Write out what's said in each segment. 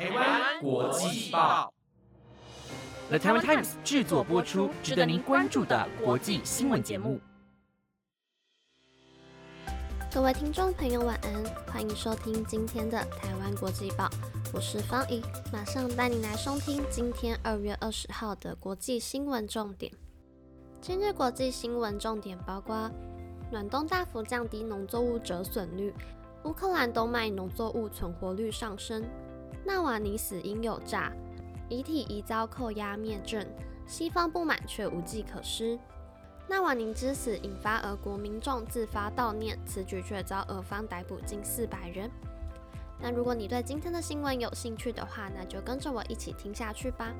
台湾国际报，The Taiwan Times 制作播出，值得您关注的国际新闻节目。各位听众朋友，晚安，欢迎收听今天的台湾国际报，我是方怡，马上带你来收听今天二月二十号的国际新闻重点。今日国际新闻重点包括：暖冬大幅降低农作物折损率。乌克兰冬麦农作物存活率上升，纳瓦尼死因有诈，遗体疑遭扣押灭证，西方不满却无计可施。纳瓦尼之死引发俄国民众自发悼念，此举却遭俄方逮捕近四百人。那如果你对今天的新闻有兴趣的话，那就跟着我一起听下去吧。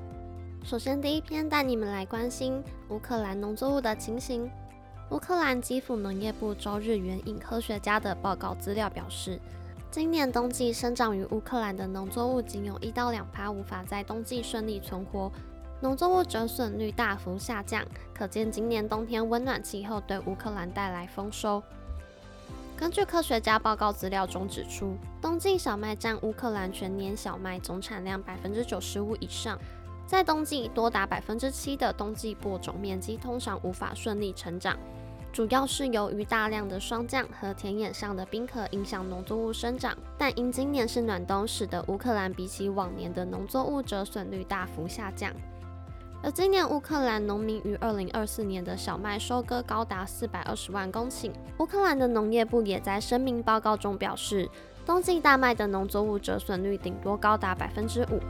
首先第一篇带你们来关心乌克兰农作物的情形。乌克兰基辅农业部周日援引科学家的报告资料表示，今年冬季生长于乌克兰的农作物仅有一到两趴无法在冬季顺利存活，农作物折损率大幅下降，可见今年冬天温暖气候对乌克兰带来丰收。根据科学家报告资料中指出，冬季小麦占乌克兰全年小麦总产量百分之九十五以上。在冬季，多达百分之七的冬季播种面积通常无法顺利成长。主要是由于大量的霜降和田野上的冰壳影响农作物生长，但因今年是暖冬，使得乌克兰比起往年的农作物折损率大幅下降。而今年乌克兰农民于二零二四年的小麦收割高达四百二十万公顷。乌克兰的农业部也在声明报告中表示，冬季大麦的农作物折损率顶多高达百分之五。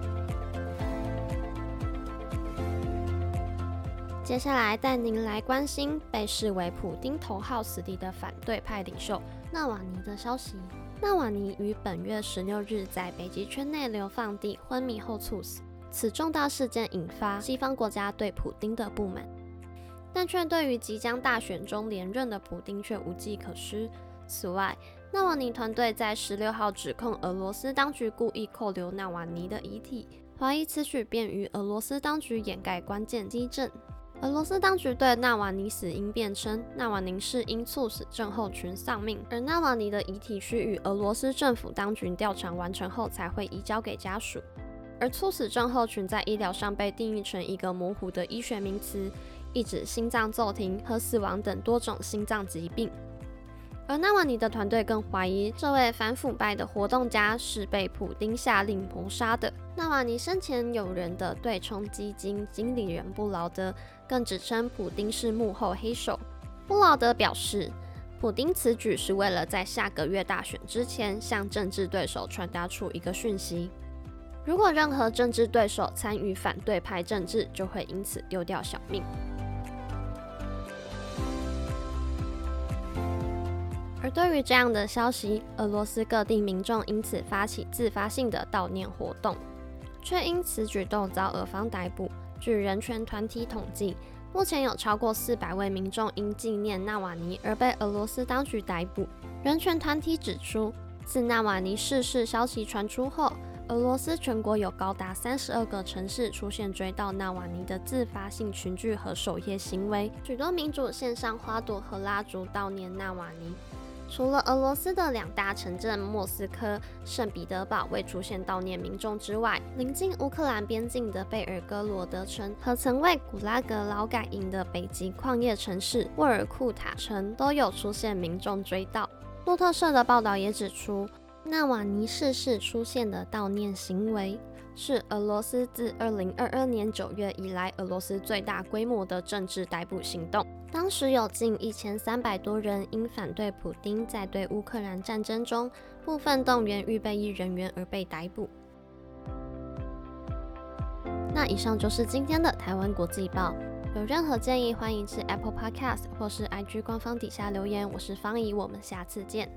接下来带您来关心被视为普丁头号死敌的反对派领袖纳瓦尼的消息。纳瓦尼于本月十六日在北极圈内流放地昏迷后猝死，此重大事件引发西方国家对普丁的不满，但却对于即将大选中连任的普丁却无计可施。此外，纳瓦尼团队在十六号指控俄罗斯当局故意扣留纳瓦尼的遗体，怀疑此举便于俄罗斯当局掩盖关键基证。俄罗斯当局对纳瓦尼死因辩称，纳瓦尼是因猝死症候群丧命，而纳瓦尼的遗体需与俄罗斯政府当局调查完成后才会移交给家属。而猝死症候群在医疗上被定义成一个模糊的医学名词，意指心脏骤停和死亡等多种心脏疾病。而纳瓦尼的团队更怀疑，这位反腐败的活动家是被普丁下令谋杀的。纳瓦尼生前有人的对冲基金经理人布劳德更指称普丁是幕后黑手。布劳德表示，普丁此举是为了在下个月大选之前向政治对手传达出一个讯息：如果任何政治对手参与反对派政治，就会因此丢掉小命。对于这样的消息，俄罗斯各地民众因此发起自发性的悼念活动，却因此举动遭俄方逮捕。据人权团体统计，目前有超过四百位民众因纪念纳瓦尼而被俄罗斯当局逮捕。人权团体指出，自纳瓦尼逝世消息传出后，俄罗斯全国有高达三十二个城市出现追悼纳瓦尼的自发性群聚和守夜行为，许多民主献上花朵和蜡烛悼念纳瓦尼。除了俄罗斯的两大城镇莫斯科、圣彼得堡未出现悼念民众之外，临近乌克兰边境的贝尔格罗德城和曾为古拉格劳改营的北极矿业城市沃尔库塔城都有出现民众追悼。路透社的报道也指出，纳瓦尼逝世出现的悼念行为。是俄罗斯自二零二二年九月以来，俄罗斯最大规模的政治逮捕行动。当时有近一千三百多人因反对普丁在对乌克兰战争中部分动员预备役人员而被逮捕。那以上就是今天的台湾国际报。有任何建议，欢迎至 Apple Podcast 或是 IG 官方底下留言。我是方怡，我们下次见。